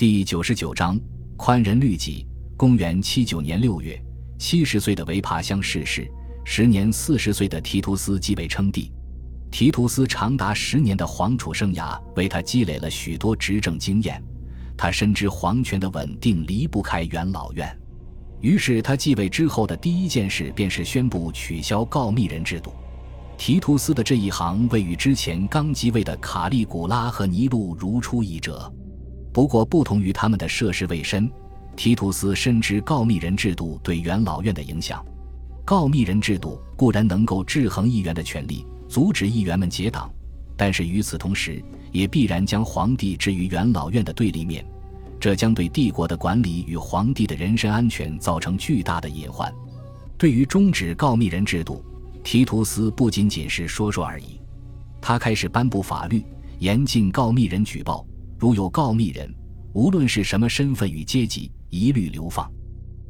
第九十九章宽仁律己。公元七九年六月，七十岁的维帕乡逝世，时年四十岁的提图斯继位称帝。提图斯长达十年的皇储生涯为他积累了许多执政经验，他深知皇权的稳定离不开元老院。于是他继位之后的第一件事便是宣布取消告密人制度。提图斯的这一行为与之前刚即位的卡利古拉和尼禄如出一辙。不过，不同于他们的涉世未深，提图斯深知告密人制度对元老院的影响。告密人制度固然能够制衡议员的权力，阻止议员们结党，但是与此同时，也必然将皇帝置于元老院的对立面，这将对帝国的管理与皇帝的人身安全造成巨大的隐患。对于终止告密人制度，提图斯不仅仅是说说而已，他开始颁布法律，严禁告密人举报，如有告密人，无论是什么身份与阶级，一律流放。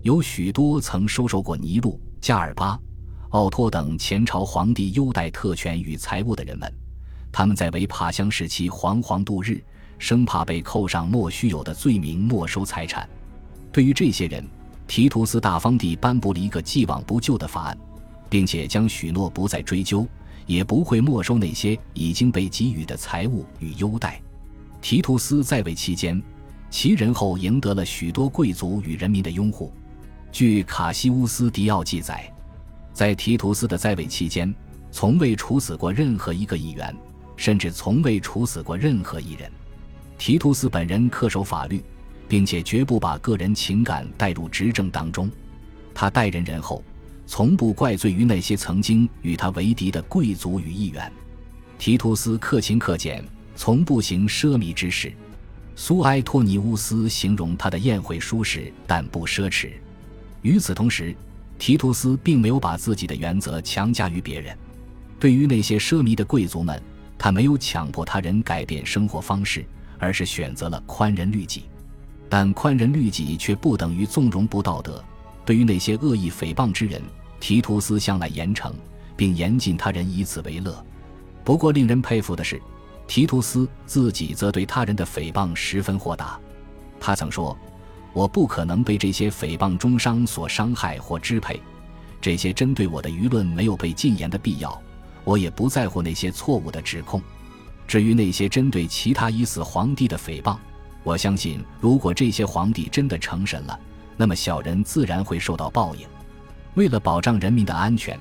有许多曾收受过尼禄、加尔巴、奥托等前朝皇帝优待特权与财物的人们，他们在维帕乡时期惶惶度日，生怕被扣上莫须有的罪名，没收财产。对于这些人，提图斯大方地颁布了一个既往不咎的法案。并且将许诺不再追究，也不会没收那些已经被给予的财物与优待。提图斯在位期间，其人后赢得了许多贵族与人民的拥护。据卡西乌斯·迪奥记载，在提图斯的在位期间，从未处死过任何一个议员，甚至从未处死过任何一人。提图斯本人恪守法律，并且绝不把个人情感带入执政当中。他待人仁厚。从不怪罪于那些曾经与他为敌的贵族与议员。提图斯克勤克俭，从不行奢靡之事。苏埃托尼乌斯形容他的宴会舒适但不奢侈。与此同时，提图斯并没有把自己的原则强加于别人。对于那些奢靡的贵族们，他没有强迫他人改变生活方式，而是选择了宽仁律己。但宽仁律己却不等于纵容不道德。对于那些恶意诽谤之人，提图斯向来严惩，并严禁他人以此为乐。不过，令人佩服的是，提图斯自己则对他人的诽谤十分豁达。他曾说：“我不可能被这些诽谤中伤所伤害或支配。这些针对我的舆论没有被禁言的必要。我也不在乎那些错误的指控。至于那些针对其他已死皇帝的诽谤，我相信，如果这些皇帝真的成神了，那么小人自然会受到报应。”为了保障人民的安全，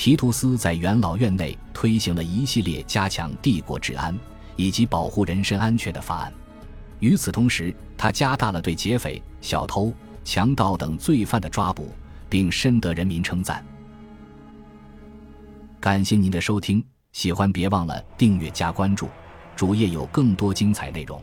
提图斯在元老院内推行了一系列加强帝国治安以及保护人身安全的法案。与此同时，他加大了对劫匪、小偷、强盗等罪犯的抓捕，并深得人民称赞。感谢您的收听，喜欢别忘了订阅加关注，主页有更多精彩内容。